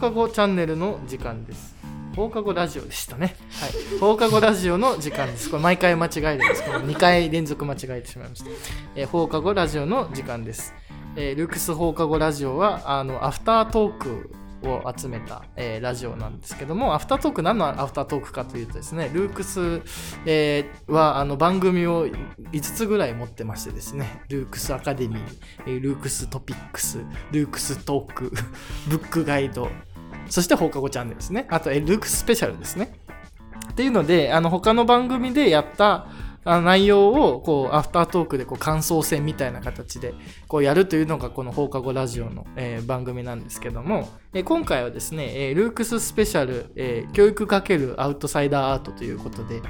課後チャンネルの時間です。放課後ラジオでしたね。はい。放課後ラジオの時間です。これ毎回間違えるんですけど、2回連続間違えてしまいました。えー放課後ラジオの時間です。えールークス放課後ラジオは、あの、アフタートークを集めた、えーラジオなんですけども、アフタートーク、何のアフタートークかというとですね、ルークス、えーはあの番組を5つぐらい持ってましてですね、ルークスアカデミ、ールークストピックス、ルークストーク、ブックガイド、そして放課後チャンネルですね。あと、えルークスペシャルですね。っていうので、あの、他の番組でやったあ内容を、こう、アフタートークで、こう、感想戦みたいな形で、こう、やるというのが、この放課後ラジオの、え番組なんですけども、え今回はですね、えルークススペシャル、え教育×アウトサイダーアートということで、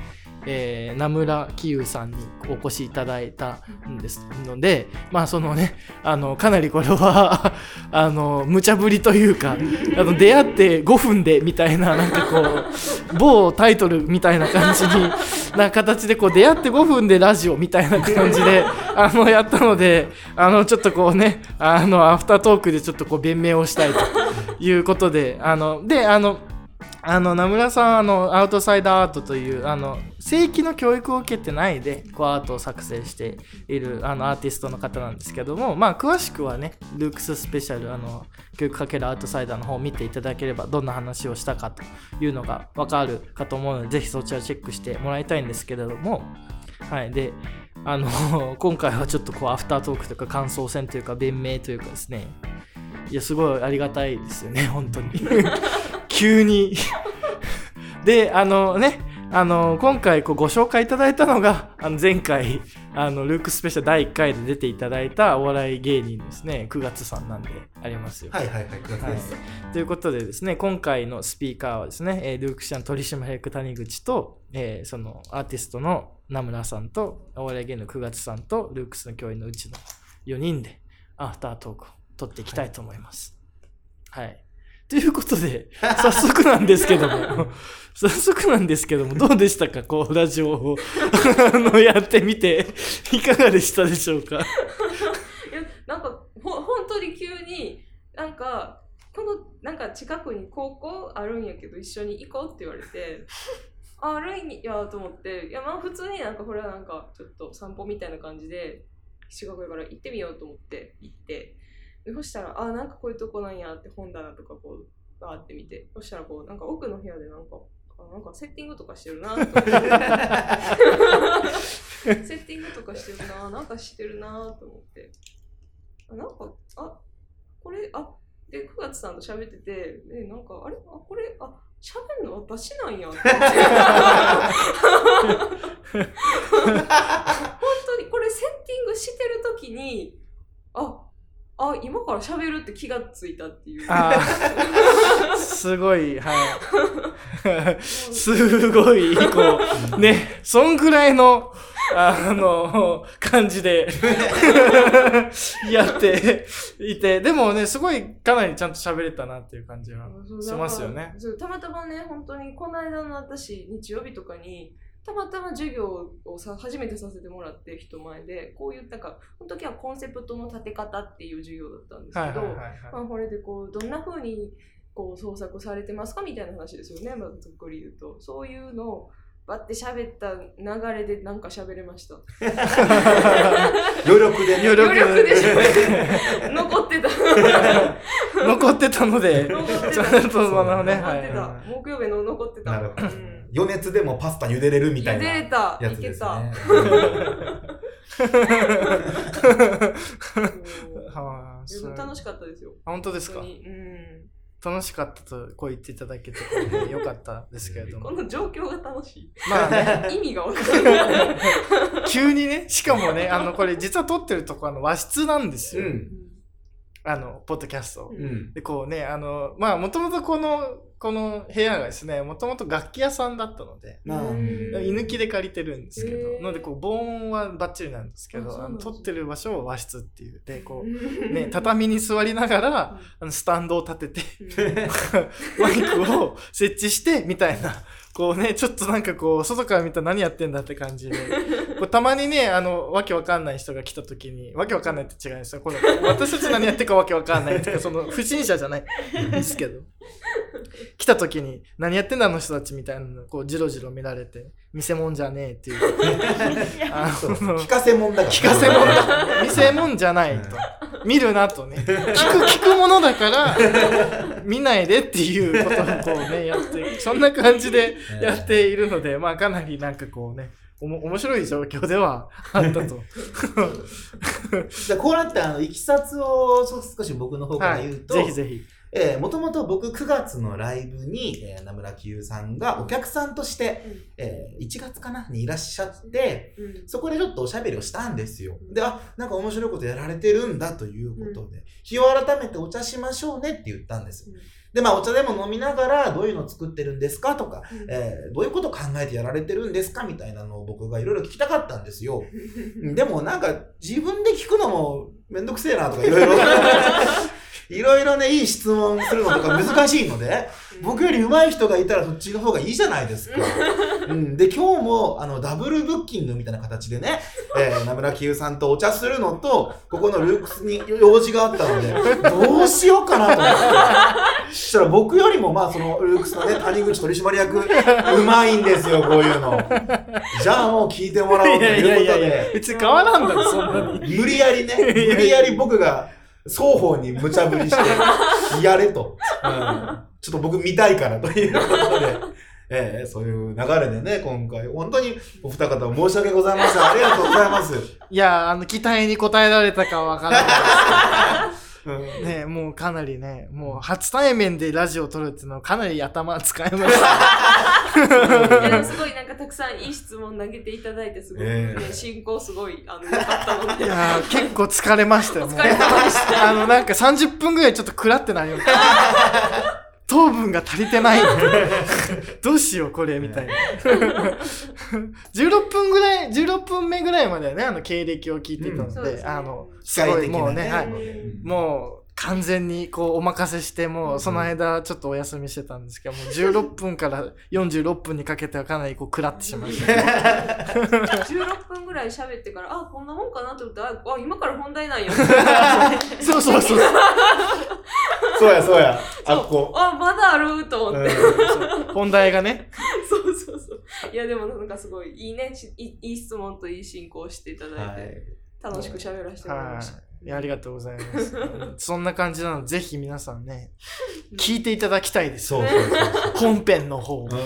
えー南村杞憂さんにお越しいただいたんですので、まあそのね、あの、かなりこれは、あの、無茶ぶりというか、あの、出会って5分でみたいな、なんかこう、某タイトルみたいな感じに、な形でこう、出会って5分でラジオみたいな感じで、あの、やったので、あの、ちょっとこうね、あの、アフタートークでちょっとこう、弁明をしたいということで、あの、で、あの、あの名村さんあのアウトサイダーアートというあの正規の教育を受けてないでこうアートを作成しているあのアーティストの方なんですけどもまあ詳しくはねルークススペシャルあの教育かけるアウトサイダーの方を見ていただければどんな話をしたかというのがわかるかと思うのでぜひそちらチェックしてもらいたいんですけれどもはい。であの 今回はちょっとこうアフタートークとか感想戦というか弁明というかですね。いやすごいありがたいですよね本当に。急に。であのねあの今回こうご紹介いただいたのが あの前回あのルークスペシャル第1回で出ていただいたお笑い芸人ですね9月さんなんでありますよはいはいはい、9月です。ということでですね、今回のスピーカーはですね、えールークシャン取締役谷口と、えーそのアーティストの名村さんと、お笑い芸人の9月さんと、ルークスの教員のうちの4人で、アフタートークを取っていきたいと思います。はい。ということで、早速なんですけども、早速なんですけども、どうでしたか？こう、ラジオを。あのやってみて、いかがでしたでしょうか？いやなんかほ本当に急になんかこのなんか近くに高校あるんやけど一緒に行こうって言われてああるんやと思っていやまあ普通になんかこれはなんかちょっと散歩みたいな感じで近くやから行ってみようと思って行ってでそしたらあなんかこういうとこなんやって本棚とかこうバーって見てそしたらこうなんか奥の部屋でなんかあなんかセッティングとかしてるなと思って セッティングとかしてるな、なんかしてるなと思って。あなんか、あ、これ、あ、で、9月さんと喋ってて、で、なんか、あれ？あ、これ、あ、喋るの？私なんやって。本当に、これセッティングしてるときに、あ、あ、今から喋るって気がついたっていう。あーすごい、はい。すごい、こう、ね、そんぐらいの、あの、感じで、やっていて、でもね、すごい、かなりちゃんと喋れたなっていう感じはしますよねたまたまね、本当にこの間の私、日曜日とかに、たまたま授業をさ初めてさせてもらって人前で、こういう、なんか、その時はコンセプトの立て方っていう授業だったんですけど、はいはいはいまあ、これでこう、どんな風にこう創作されてますかみたいな話ですよね、まずざっくり言うと。そういうのを、バッて喋った流れでなんか喋れました。余力でね。余力余力で残ってた。はい。残ってたので、残ってたちゃんとそのね、残ってた。は木曜日の残ってた。余熱でもパスタ茹でれるみたいな茹でれた。やいけた。つですね。い。はあ楽しかったですよ。本当ですか？うん。楽しかったとこう言っていただけてよかったですけれども。この状況が楽しい。まあね、意味がわからない。急にね、しかもね、あの、これ実は撮ってるとこあの和室なんですよ。うん。あの、ポッドキャスト。うんうん。で、こうね、あの、まあ、もともとこの、この部屋がですね、もともと楽器屋さんだったので、居抜きで借りてるんですけど、なので、こう、防音はバッチリなんですけど、あの撮ってる場所を和室っていう。で、こう、うん。ね、畳に座りながら、あのスタンドを立てて、うん。マイクを設置して、みたいな、こうね、ちょっとなんかこう、外から見たら何やってんだって感じでこうたまにね、あの、わけわかんない人が来た時に、わけわかんないって違うんですよ。この私たち何やってるかわけわかんないっていうか、その、不審者じゃないんですけど。来た時に、何やってんだあの人たちみたいなのを、こう、じろじろ見られて、見せ物じゃねえっていう。あの聞かせもんだから。聞かせ物だ。見せ物じゃないと。見るなとね。聞く、聞くものだから、見ないでっていうことをこうね、やって、そんな感じで やっているので、まあかなりなんかこうね、おも面白い状況ではあったと。じゃあこうなって、あの、いきさつをそう少し僕の方からはい。言うと、ぜひぜひ。えー、もともと僕9月のライブに、えー、名村清さんがお客さんとして、えー、1月かなにいらっしゃって、うん。そこでちょっとおしゃべりをしたんですよ。で、あ、なんか面白いことやられてるんだということで、日を改めてお茶しましょうねって言ったんです。で、まあお茶でも飲みながらどういうの作ってるんですかとか、えー、どういうこと考えてやられてるんですかみたいなのを僕がいろいろ聞きたかったんですよ。でもなんか自分で聞くのもめんどくせえなとかいろいろ、いろいろね、いい質問するのとか難しいので、僕より上手い人がいたらそっちの方がいいじゃないですか。うん、で、今日もあのダブルブッキングみたいな形でね、えー、名村清さんとお茶するのと、ここのルークスに用事があったので、どうしようかなと思って。そしたら僕よりもまあそのルークスのね、谷口取締役、うまいんですよ、こういうの。じゃあもう聞いてもらおうということで。別に変わらんだろ、そんなに。無理やりね、無理やり僕が双方に無茶ぶりして、やれと。うんちょっと僕見たいからということで、ええそういう流れでね、今回、本当にお二方申し訳ございません。ありがとうございます。いや、あの、期待に応えられたかはわからないです ね、もうかなりね、もう初対面でラジオを撮るっていうのはかなり頭使いました。いやでもすごいなんかたくさんいい質問投げていただいてすごい、ねええ進行すごいあの良かったのでいやー結構疲れました よ、もう。お疲れ様でしたあの、なんか30分ぐらいちょっとクラってなりました。糖分が足りてない。どうしよう、これ、みたいな。16分ぐらい、16分目ぐらいまではね、あの、経歴を聞いてたので、うんそうですねあの、機すごい、もうね、はい。うんもう、完全にこうお任せして、もうその間ちょっとお休みしてたんですけど、もう16分から46分にかけてはかなりこう食らってしまいました。16分ぐらい喋ってからあこんなもんかなと思ってああ今から本題なんや そうそうそう。そうや、そうや。あこ。あまだあると思って、うん本題がね。そうそうそういやでもなんかすごいいいねいい質問といい進行していただいて、はい。楽しく喋らせてもらいました、はい。いやありがとうございます。そんな感じなので、ぜひ皆さんね、聞いていただきたいです。そうそうそう本編の方を。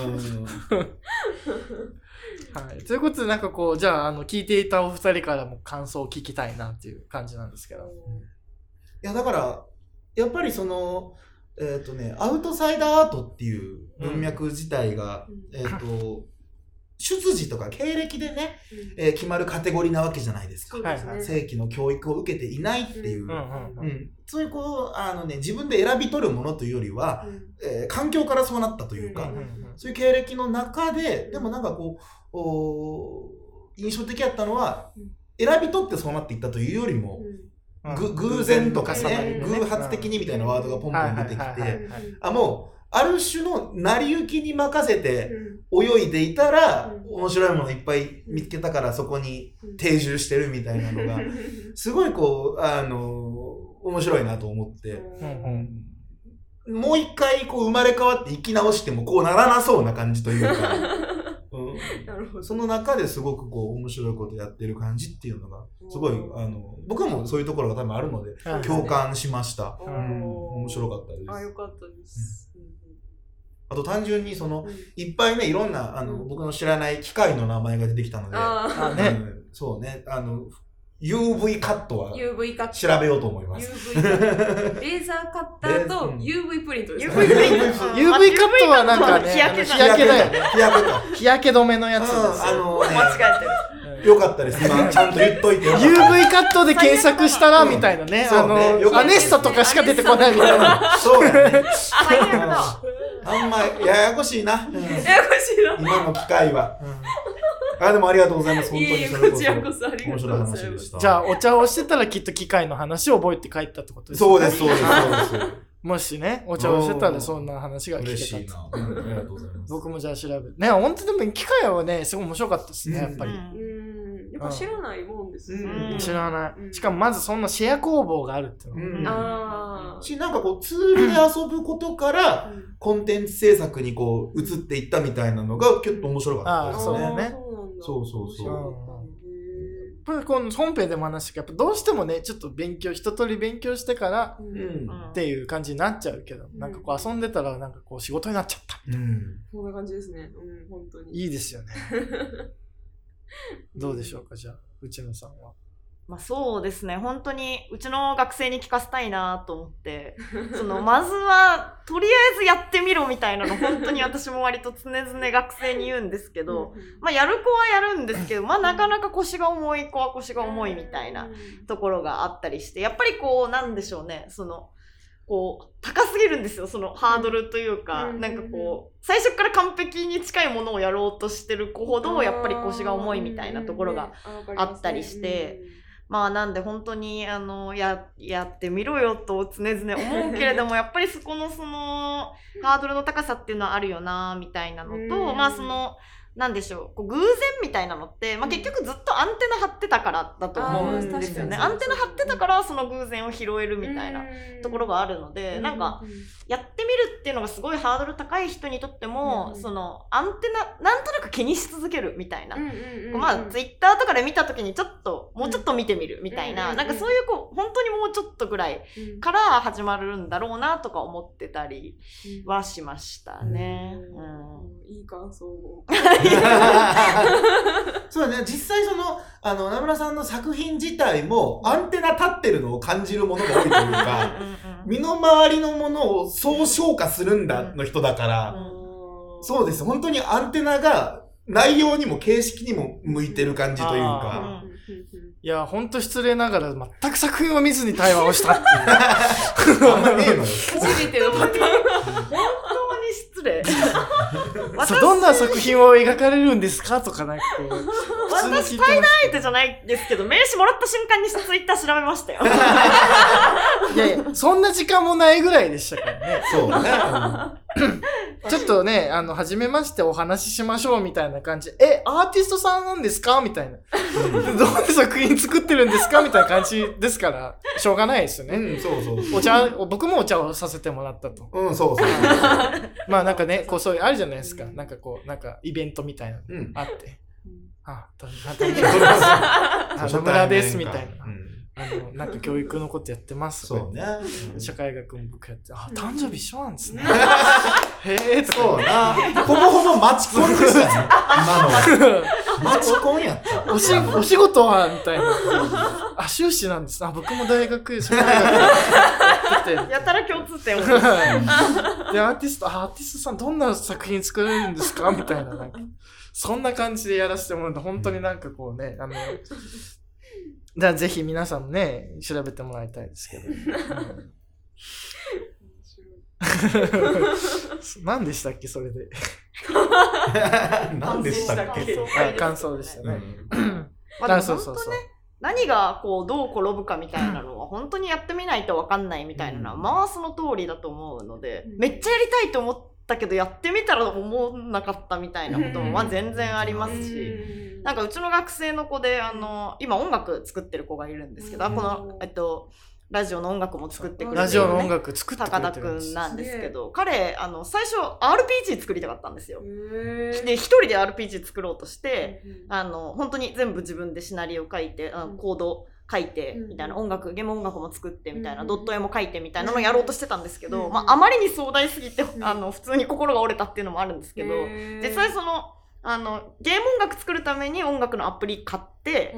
はい。ということで、なんかこう、じゃあ、あの、聞いていたお二人からも感想を聞きたいなっていう感じなんですけど。いや、だから、やっぱりその、えっ、とね、アウトサイダーアートっていう文脈自体が、うんえっ、と、出自とか経歴でね、うん。えー決まるカテゴリーなわけじゃないですか。すね、正規の教育を受けていないっていう。うんうんううん。んそういうこう、あのね、自分で選び取るものというよりは、うん。えー環境からそうなったというか、うんうんうんそういう経歴の中で、でもなんかこう、おー印象的やったのはうん、選び取ってそうなっていったというよりも、ぐ偶然とかね、うん偶発的にみたいなワードがポンポン出てきて、はい。あ、もう、ある種の成り行きに任せてうん。泳いでいたら、うん。面白いものいっぱい見つけたからそこにうん。定住してるみたいなのが、すごいこう、あの、面白いなと思って、うんうん。もう一回こう生まれ変わって生き直してもこうならなそうな感じというか、うん。その中ですごくこう面白いことやってる感じっていうのが、すごい、あの、僕もそういうところが多分あるので、はい共感しました。うん、面白かったです。あよかったです、あと単純にそのいっぱいね、いろんな、あの、うん僕の知らない機械の名前が出てきたので、ああねうんそうね、あの、UV カットはー UV カット調べようと思います。UV カットレーザーカッターとうん UV プリントです UV プリント UV カットはなんかね、日焼けだよね。日焼けか。日焼け止めのやつですうん、あよ。のね、間違えてる。よかったです。今、ちゃんと言っといてよかった。UV カットで検索したら、みたいなね。あの、かったアネッサとかしか出てこないみたいな。そうやね。あんまややこしいな。うんややこしいな今の機会は。あ、でもありがとうございます。本当にそれこちらこそありが面とう白いございます話でした。じゃあ、お茶をしてたらきっと機械の話を覚えて帰ったってことですね。そうです、そうです、そうです。もしね、お茶をしてたらそんな話が聞嬉しいけたと。な。うんありがとうございます。僕もじゃあ調べる。ね、本当でも機械はね、すごい面白かったですね、うんやっぱり。うんか知らないもんですようん。ね。知らなうん。い。しかもまずそんなシェア工房があるっていうのうん。ああ。し、なんかこう、ツールで遊ぶことから、うん。コンテンツ制作にこう、移っていったみたいなのが、結構面白かったですね。あーそうだよね。そうなんだ。そう。そう。やっぱりこの本編でも話したけど、やっぱどう。してもね、ちょっと勉強、一通り勉強してからう。う。んん。っていう。感じになっちゃう。けど、なんかこう。遊んでたらなんかこう。仕事になっちゃった。う。ん。こんな感じですね。う。ん、本当に。いいですよね。どうでしょうか、じゃあ、内野さんは。まあそうですね、本当にうちの学生に聞かせたいなと思って、そのまずはとりあえずやってみろみたいなの本当に私も割と常々学生に言うんですけど、まあやる子はやるんですけど、まあなかなか腰が重い子は腰が重いみたいなところがあったりして、やっぱりこうなんでしょうね、その、こう、高すぎるんですよ、そのハードルというか、うん。なんかこう、最初から完璧に近いものをやろうとしてる子ほど、やっぱり腰が重いみたいなところがあったりして、まあなんで本当にあのややってみろよと常々思うけれどもやっぱりそこのそのハードルの高さっていうのはあるよなみたいなのと、うん。まあそのなんでしょう。こう偶然みたいなのって、まあ、結局ずっとアンテナ張ってたからだと思うんですよね。あーアンテナ張ってたからその偶然を拾えるみたいなところがあるので、なんか、やってみるっていうのがすごいハードル高い人にとっても、うんそのアンテナなんとなく気にし続けるみたいな。まあ、ツイッターとかで見た時にちょっと、もうちょっと見てみるみたいな、うんなんかそういうこう、本当にもうちょっとぐらいうん。から始まるんだろうなとか思ってたりはしましたね。うん。うんいい感想を。そうだね、実際その、あの、名村さんの作品自体も、アンテナ立ってるのを感じるものが多いというか、身の回りのものをそう消化するんだの人だから、そうです。本当にアンテナが内容にも形式にも向いてる感じというあか。いや、ほんと失礼ながら全く作品を見ずに対話をしたっていう。あんまねえのよ。初めてのパターン。礼。そうどんな作品を描かれるんですかとかなんかこう、普通に聞いてまし相手じゃないですけど、名刺もらった瞬間にツイッター調べましたよ。た。いやいや、そんな時間もないぐらいでしたからね。そうね。ちょっとね、あの、初めましてお話ししましょうみたいな感じ。え、アーティストさんなんですかみたいな。どんな作品作ってるんですかみたいな感じですから、しょうがないですよね。うん、そうそうそう。お茶、僕もお茶をさせてもらったと。うん、そうそう。まあなんかね、こうそういう、あるじゃないですか。なんかこう、なんかイベントみたいなのうん。あって。うあそう 野村ですみたいなう。んあの、なんか教育のことやってます。そうね。社会学も僕やって、あ、誕生日一緒なんですね。へえ、とそうか。な。ほぼほぼマチコンでしたね。今のは。マチコンやった。おし、お仕事はみたいな。あ、修士なんです。あ、僕も大学、社会学やってて。やたら共通点を。で、アーティスト、あアーティストさんどんな作品作られるんですか？みたいな、なんか、そんな感じでやらせてもらうと、本当になんかこうね、あの、じゃあぜひ皆さんもね、調べてもらいたいですけど。うん何でしたっけ、それで？何でしたっけ？あ感想でしたね。まあそうそうそう。何がこうどう転ぶかみたいなのは本当にやってみないと分かんないみたいなのは、うんまあその通りだと思うので、うんめっちゃやりたいと思ったけどやってみたら思わなかったみたいなこともまあ全然ありますし、なんかうちの学生の子であの今音楽作ってる子がいるんですけど、うん。このえっとラジオの音楽も作ってくれてる、ね、ラジオの音楽作ってく高田くんなんですけど彼あの最初 RPG 作りたかったんですよ。で一人で RPG 作ろうとして、あの本当に全部自分でシナリオ書いてあうん。コード書いてうんみたいな。音楽ゲーム音楽も作ってみたいな。うんドット絵も書いてみたいなのをやろうとしてたんですけど、うんまあ、あまりに壮大すぎてん。あの普通に心が折れたっていうのもあるんですけど実際そのあのゲーム音楽作るために音楽のアプリ買って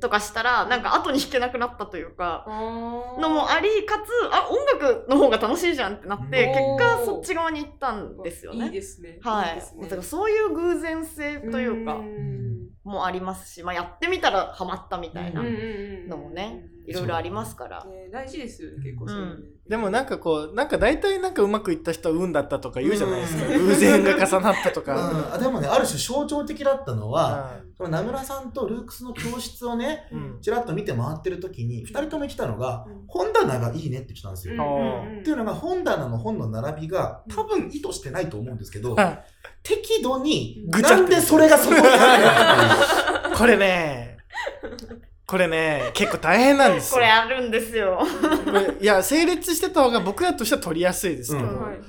とかしたらなんか後に弾けなくなったというか。のもありかつあ音楽の方が楽しいじゃんってなってうん結果そっち側に行ったんですよいいね。ですね。はい。いいね。だからそういう偶然性というか。んもありますし、まあ、やってみたらハマったみたいなのもねうんいろいろありますから。ね大事ですよね、結構そう。でもなんかこう、なんか大体なんかうまくいった人は運だったとか言うじゃないですか。偶然が重なったとうんか。あでもね、ある種象徴的だったのは、の名村さんとルークスの教室をね、ん。ちらっと見て回ってる時に、二人とも来たのがうん、本棚がいいねって来たんですよ。んっていうのが、本棚の本の並びが、多分意図してないと思うんですけど、はい適度に、ぐちゃってなんでそれがそこにあるのっていう これね、これね結構大変なんですよこれあるんですよ。いや整列してた方が僕らとしては取りやすいですけど、うんはいはい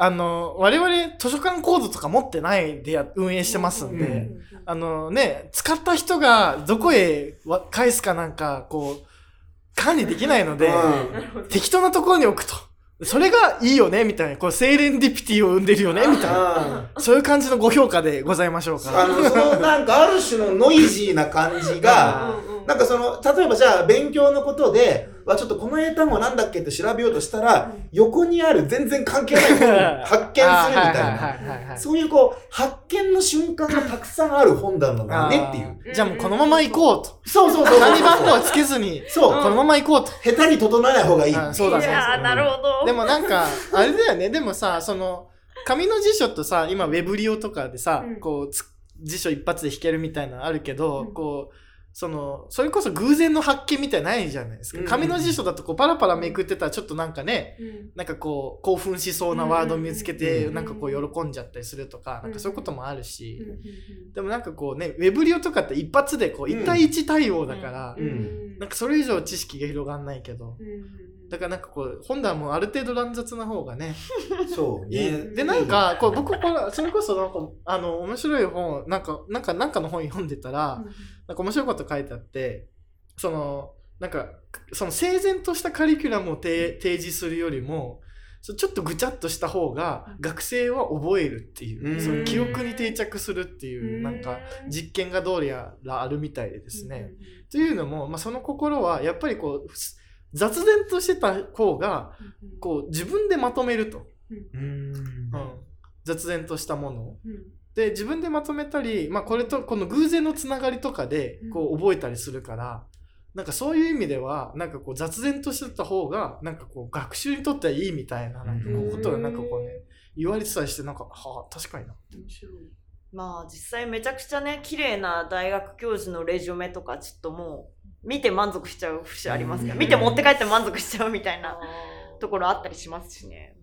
あの我々図書館コードとか持ってないでや運営してますんで、うんあのね使った人がどこへわ返すかなんかこう管理できないので、うん適当なところに置くと。それがいいよねみたいな、こう、セーレンディピティを生んでるよねみたいな。うんそういう感じのご評価でございましょうか。あの、そのなんかある種のノイジーな感じが、うんうんなんかその、例えばじゃあ勉強のことで、わ、ちょっとこの英単語なんだっけって調べようとしたら、横にある全然関係ない本を 発見するみたいな。そういうこう、発見の瞬間がたくさんある本棚だねっていう。じゃあもうこのまま行こうと。そうそうそうそう。何番号はつけずに、そう。このまま行こうと。下手に整えない方がいい。あそうだねいやーなるほど。でもなんか、あれだよね。でもさ、その、紙の辞書とさ、今ウェブリオとかでさ、うんこうつ、辞書一発で弾けるみたいなのあるけど、うんこう、その、それこそ偶然の発見みたいないじゃないですか。うん紙の辞書だとこうパラパラめくってたらちょっとなんかね、うん。なんかこう、興奮しそうなワード見つけて、うんなんかこう喜んじゃったりするとか、なんかそういうこともあるし、うんでもなんかこうね、ウェブリオとかって一発でこう、うん。1対1対応だから、なんかそれ以上知識が広がんないけど、うんだからなんかこう、本棚もある程度乱雑な方がね、そう。ね。で、なんか、こう、僕、これ、それこそなんか、あの、面白い本、なんか、なんか、なんかの本読んでたら、なんか面白いこと書いてあって、その、なんか、その整然としたカリキュラムを提提示するよりも、ちょっとぐちゃっとした方が学生は覚えるっていう、うんその記憶に定着するっていう、なんか実験がどうやらあるみたいでですね。というのも、まあ、その心はやっぱりこうす雑然としてた方がこう自分でまとめると、うん。うん。雑然としたものを。うん。で自分でまとめたり、まあ、これとこの偶然のつながりとかでこう覚えたりするから、なんかそういう意味ではなんかこう雑然としてた方がなんかこう学習にとってはいいみたいななんかこうことがなんかこうね言われてたりしてなんかはあ確かにな。まあ実際めちゃくちゃね綺麗な大学教授のレジュメとかちょっともう見て満足しちゃう節ありますけどうん。見て持って帰って満足しちゃうみたいなところあったりしますしね。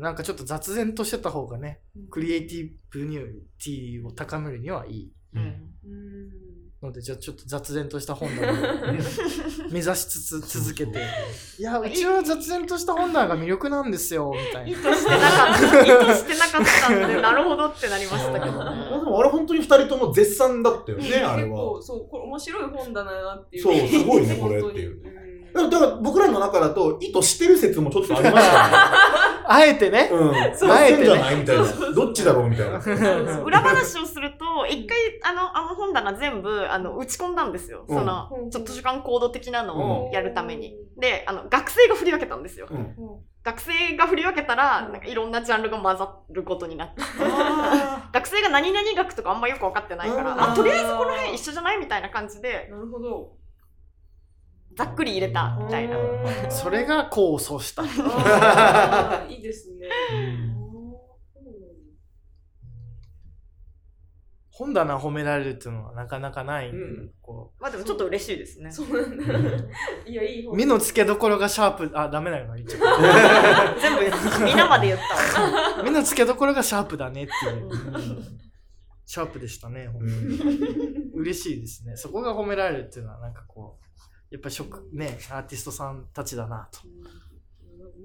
なんかちょっと雑然としてた方がねクリエイティブニューティを高めるにはいい。うん。うんのでじゃあちょっと雑然とした本棚を 目指しつつ続けて。いやうちは雑然とした本棚が魅力なんですよみたいな。意図してなかった、意図してなかったんで、なるほどってなりましたけど。ね。でもあれ本当に二人とも絶賛だったよね、あれ結は。構そうこれ面白い本だなっていう。そうすごいねこれっていうだからだから僕らの中だと意図してる説もちょっとありました あえてねね。うん。そうやってんじゃないみたいな。どっちだろうみたいな。裏話をすると、一回、あの、あの本棚全部、あの、打ち込んだんですよ。うんその、うんちょっと図書館コード的なのをやるために。で、あの、学生が振り分けたんですよ。うん。学生が振り分けたら、なんかいろんなジャンルが混ざることになって。あ 学生が何々学とかあんまよく分かってないから、うんあ、とりあえずこの辺一緒じゃないみたいな感じで、なるほどざっくり入れたみたいな。うん。それが功を奏した。いいですね。本棚褒められるっていうのはなかなかないんで、うん。こまあでもちょっと嬉しいですね。そうなんだ。いやいいう本目の付けどころがシャープあダメなのか言っちゃ全部皆まで言った 目の付けどころがシャープだねっていう。シャープでしたねほんと嬉しいですね。そこが褒められるっていうのはなんかこうやっぱり職ねアーティストさんたちだなと。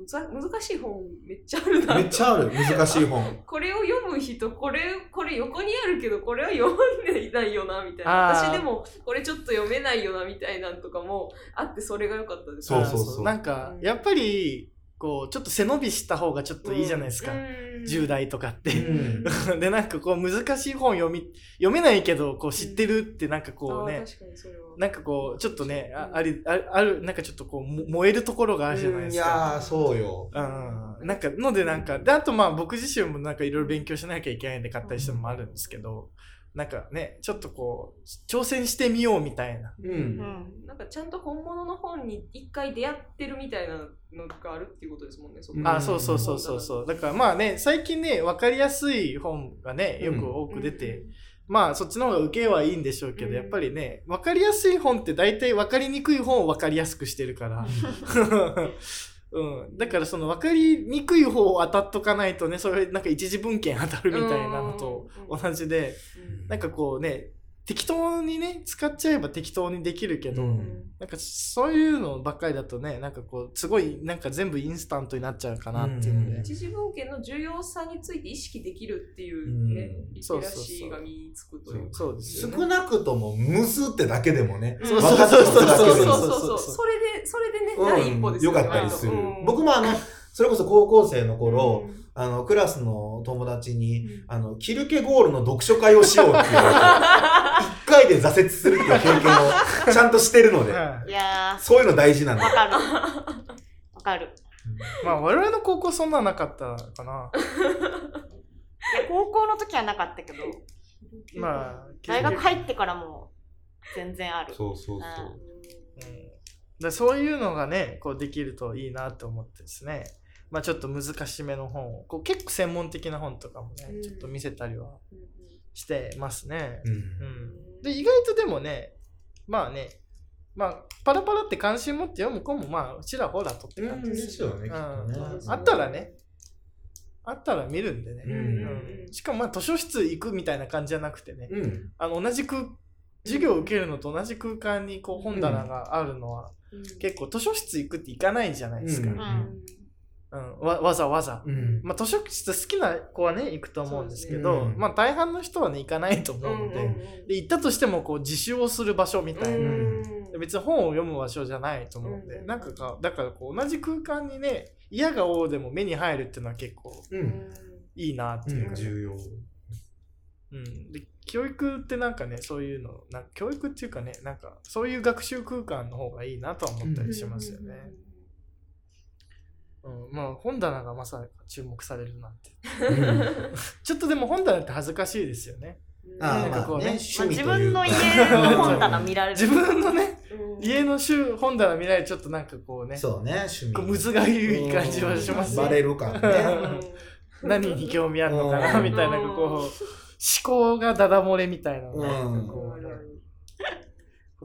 難しい本めっちゃあるなめっちゃある。難しい本。これを読む人これこれ横にあるけどこれは読んでいないよなみたいな。私でもこれちょっと読めないよなみたいなんとかもあってそれが良かったです。そうそうそう。なんかうん。やっぱりこうちょっと背伸びした方がちょっといいじゃないですか、うん。10代とかって、うん。でなんかこう難しい本読み読めないけどこう知ってるってなんかこうね、あー確かにそれはなんかこうちょっとねあうんありああるなんかちょっとこうも燃えるところがあるじゃないですか。いやー、そうよ。うん、なんかのでなんかであとまあ僕自身もなんかいろいろ勉強しなきゃいけないんで買ったりしてもあるんですけど、なんかねちょっとこう挑戦してみようみたいな。うん。うん。なんかちゃんと本物の本に一回出会ってるみたいなのがあるっていうことですもんね。そこうんあそうそうそうそうそう。だからまあね最近ね分かりやすい本がねよく多く出て、まあそっちの方が受けはいいんでしょうけど、うんやっぱりね分かりやすい本って大体分かりにくい本を分かりやすくしてるから、うん、だからその分かりにくい方を当たっとかないとねそれなんか一時文献当たるみたいなのと同じでうんなんかこうね適当にね使っちゃえば適当にできるけど、うんなんかそういうのばっかりだとねなんかこうすごいなんか全部インスタントになっちゃうかなっていうので、うん一次文献の重要さについて意識できるっていうね、うんリテラシーが身につくというか。そうです少なくともむすってだけでもね、そう分かってそうそうだけでもそうそうそうそうそう。それで、それでね、第一歩ですよよね。かったりする。うん僕もあの、それこそ高校生の頃、うんあの、クラスの友達に、うんあの、キルケゴールの読書会をしようって言われて、一回で挫折するっていう経験をちゃんとしてるので、はい。いやそういうの大事なんー、だ。わ。かる。わかる。まあ我々の高校そんななかったかな。いや、高校の時はなかったけど、まあ大学入ってからも全然ある。そうそうそう。うん。でそういうのがねこうできるといいなと思ってですね。まあちょっと難しめの本をこう結構専門的な本とかもね、うん。ちょっと見せたりはうん。してますね、うん。うんで意外とでもねまあねまあパラパラって関心持って読む子もまあちらほらとって感じうんですよね、あったらねあったら見るんでね、うん。うん。しかもまあ図書室行くみたいな感じじゃなくてね、うん。あの同じく授業を受けるのと同じ空間にこう本棚があるのは、結構図書室行くって行かないじゃないですか、ううん。んうん。わわざわざ、うん。まあ、図書室好きな子はね行くと思うんですけどね。まあ大半の人はね行かないと思うので,、で行ったとしてもこう自習をする場所みたいな、ん。で別に本を読む場所じゃないと思うんで、うん。なんかかだからこう同じ空間にね嫌が王でも目に入るっていうのは結構うん。いいなっていうか、重要。うん、で教育ってなんかねそういうのな教育っていうかねなんかそういう学習空間の方がいいなとは思ったりしますよね、うん。まあ本棚がまさか注目されるなんて。ちょっとでも本棚って恥ずかしいですよね。ああ、なんかこうねまあね、趣味まあ 自分の家の本棚見られる。自分のねうん。家の週本棚見られてちょっとなんかこうねそうね、趣味。こうむずがゆい感じはしますバレる感ね。何に興味あるのかなうん。みたいなこう思考がダダ漏れみたいな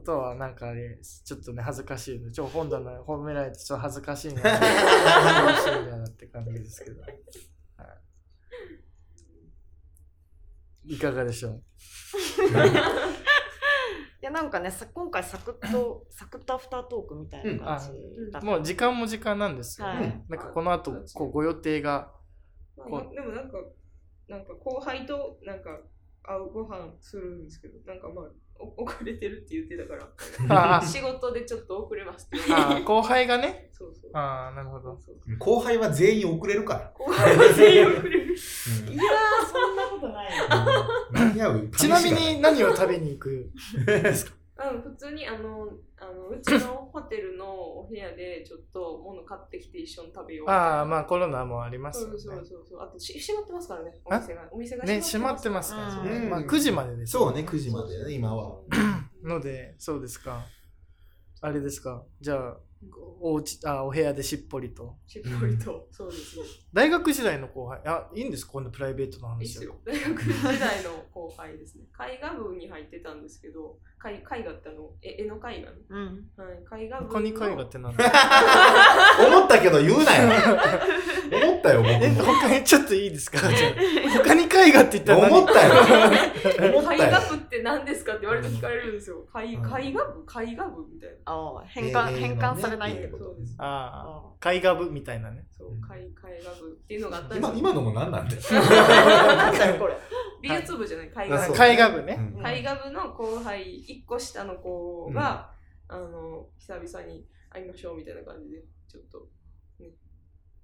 ことはなんかねちょっとね恥ずかしいの。ちょ本棚褒められてちょっと恥ずかしいな恥ずかしいなって感じですけど、はい、いかがでしょう？いやなんかねさ今回サクッとサクッとアフタートークみたいな感じだった。もう時間も時間なんですよ、はい。なんかこの後こうご予定がまあでもなんか、なんか後輩となんか会うご飯するんですけど、なんかまあ、お遅 れてるって言ってたから、あ仕事でちょっと遅れますって。ああ後輩がね？そうそう。ああなるほど。後輩は全員遅れるから。後輩は全員遅れる。いやーそんなことないちなみに何を食べに行く？うん、普通にあのあのうちのホテルのお部屋でちょっと物買ってきて一緒に食べよう。ああまあコロナもありますよそうそうねそうそう。あとし閉まってますからねおあ店が。お店がね閉まってますかから。ら、うん。まあ9時までですそうね、9時までね、今は。のでそうですか。あれですか。じゃあおうちあお部屋でしっぽりと。しっぽりと、そうです。ね大学時代の後輩？あいいんですか？こんなプライベートない話をいっすよ。大学時代の後輩ですね。絵画部に入ってたんですけど絵絵画ってあのえ絵の絵画ね、うん。はい、絵画部の。他に絵画ってなんだ思ったけど言うなよ。思ったよ、僕えも。他にちょっといいですか？他に絵画って言ったら何？思ったよ。思ったよ。絵画。部って何ですかって言われて聞かれるんですよ。絵うん。絵画部？絵画部みたいな。ああ変換、えー変換されないってことそうです。ああ絵画部みたいなねそう絵絵画部っていうのがあったんです今、今のも何なんでなんだよこれ美術部じゃない絵画部。絵画部ね、うん絵画部の後輩1個下の子が、あの久々に会いましょうみたいな感じでちょっとね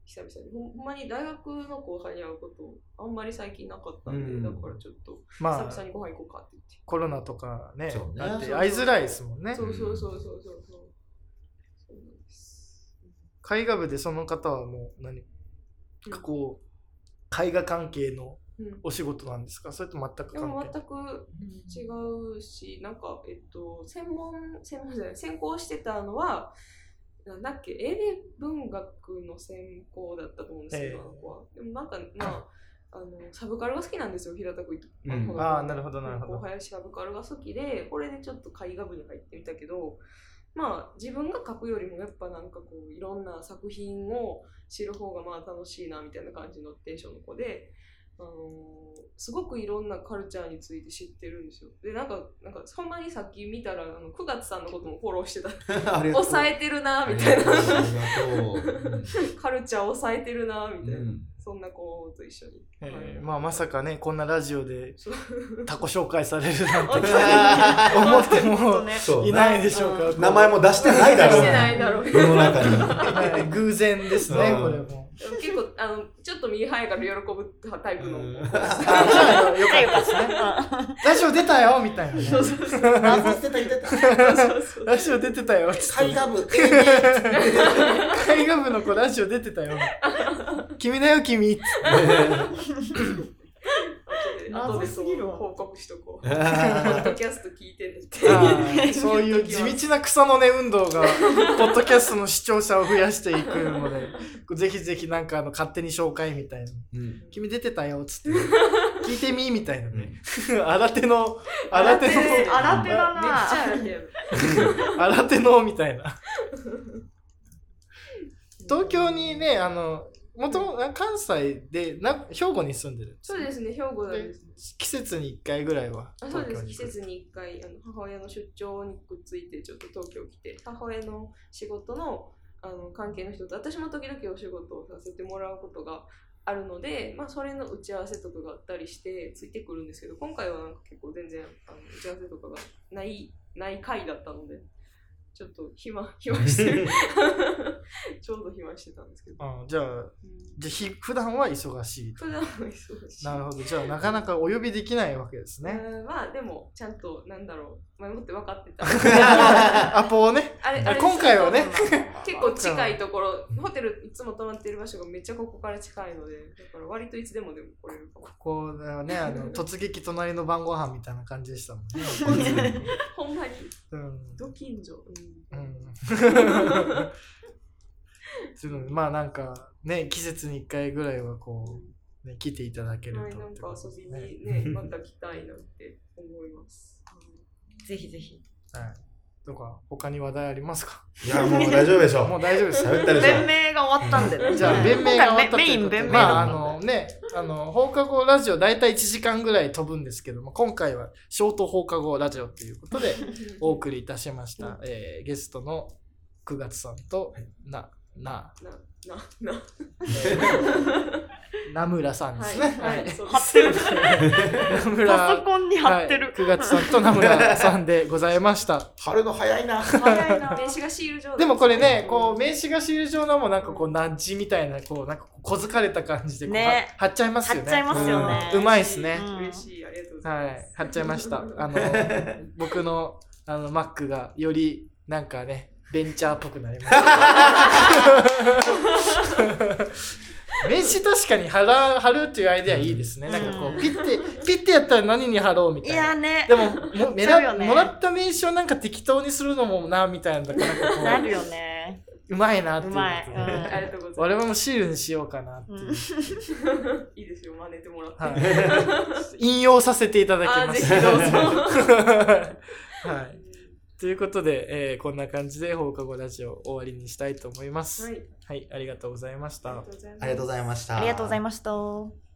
久々にほんまに大学の後輩に会うことあんまり最近なかったんで、うんだからちょっとまあ久々にご飯行こうかって言って。コロナとかねねあって会いづらいですもんねそうそうそうそうそうそう。絵画部でその方はもう何？かこう絵画関係のうん。お仕事なんですか？それと全くでも関係全く違うし、なんか、えっと、専門、専門じゃない、専攻してたのは、なんだっけ、英米文学の専攻だったと思うんですけど、ええ。あの子は。でもなんか、まあ、あのサブカルが好きなんですよ、平田君と。うん。の子ああなるほどなるほど。後輩はサブカルが好きで、これでちょっと絵画部に入ってみたけど、まあ自分が描くよりもやっぱなんかこういろんな作品を知る方がまあ楽しいなみたいな感じのテンションの子で、あのーすごくいろんなカルチャーについて知ってるんですよ。で、なんか、なんかほんまにさっき見たら、あの9月さんのこともフォローしてた。抑えてるなみたいな。カルチャー抑えてるなみたいな。うんそんな子と一緒に。まあまさかねこんなラジオでタコ紹介されるなんて 思ってもいないでしょうか、うん名前も出してないだろう。してないだろう世の中に。はい偶然ですね、うんこれも。結構あのちょっと右早いから喜ぶタイプの よかったですね。ラジオ出たよみたいなね。そうそうラジオ出てたよ。つって絵画部、ええね絵画部の子ラジオ出てたよ。君だよ、君。つって後で謎すぎるわ報告しとこう。ポッドキャスト聞いてねって。そういう地道な草の根運動が、ポッドキャストの視聴者を増やしていくので、ぜひぜひなんかあの勝手に紹介みたいな。うん君出てたよ、つって。聞いてみみたいなね。新手の、新手の、新手だな。新手のみたいな。東京にね、あの、もともと関西でな兵庫に住んでる。そうですね、兵庫なんです。季節に1回ぐらいはあそうです季。節に1回あの母親の出張にくっついてちょっと東京来て母親の仕事のあの関係の人と私も時々お仕事をさせてもらうことがあるので、まあ、それの打ち合わせとかがあったりしてついてくるんですけど今回はなんか結構全然あの打ち合わせとかがないない回だったのでちょっと暇暇してる ちょうど暇してたんですけど、あじゃあ、うんじゃ普段は忙しい。普段は忙しいなるほど。じゃあなかなかお呼びできないわけですね。うんまあでもちゃんとなんだろう前もって分かってた アポをね。あれあ今回はね 結構近いところホテルいつも泊まってる場所がめっちゃここから近いのでだから割といつでもでも来れるかもこうだよね、あの、突撃隣の晩ご飯みたいな感じでしたもんね。ほんまにうん。ど近所、うんうん。そういうのまあなんかね、季節に1回ぐらいはこう、ね、来ていただけるとはい、なんか遊び。にね、また来たいなって思います。ぜひぜひ。はい。とか、他に話題ありますか？いや、もう大丈夫でしょ。もう大丈夫です。喋ったでしょ。弁明が終わったんでね。じゃあ、弁明が終わったとメイいうことでン弁明まあ、あのね、あの、放課後ラジオ、だいたい1時間ぐらい飛ぶんですけども、今回はショート放課後ラジオということで、お送りいたしました。えーゲストの9月さんと、な、な、な、な、な。名村さんですね。はい。貼ってる。名村パソコンに貼ってる。9月さんと名村さんでございました。春の早いな。早いな。名刺がシール状でもこれね、こう、名刺がシール状のもなんかこう、ナッジみたいな、こう、なんかこう小づかれた感じでこう、ねは貼っちゃいますよね。貼っちゃいますよねうまいっすね。うん嬉しい、ありがとうございはます。い、貼っちゃいました。あの、僕の、あの、Mac がより、なんかね、ベンチャーっぽくなりました。名刺確かに貼ら貼るっていうアイデアいいですね。なんかこうピッて、ピッてやったら何に貼ろうみいたいな。やね。でももめら、ねもらった名刺をなんか適当にするのもな、みたいな。だからなんかこなるよね。う、うまいなっていう。うまいうんありがとうございます。我々もシールにしようかなっていう。う んいいですよ、真似てもらって。はい、引用させていただきあ、ます。ぜひどうぞ。はい。ということで、えーこんな感じで放課後ラジオ終わりにしたいと思います。はい、はい、ありがとうございましたありがとう。ございます。ありがとうございました。ありがとうございました。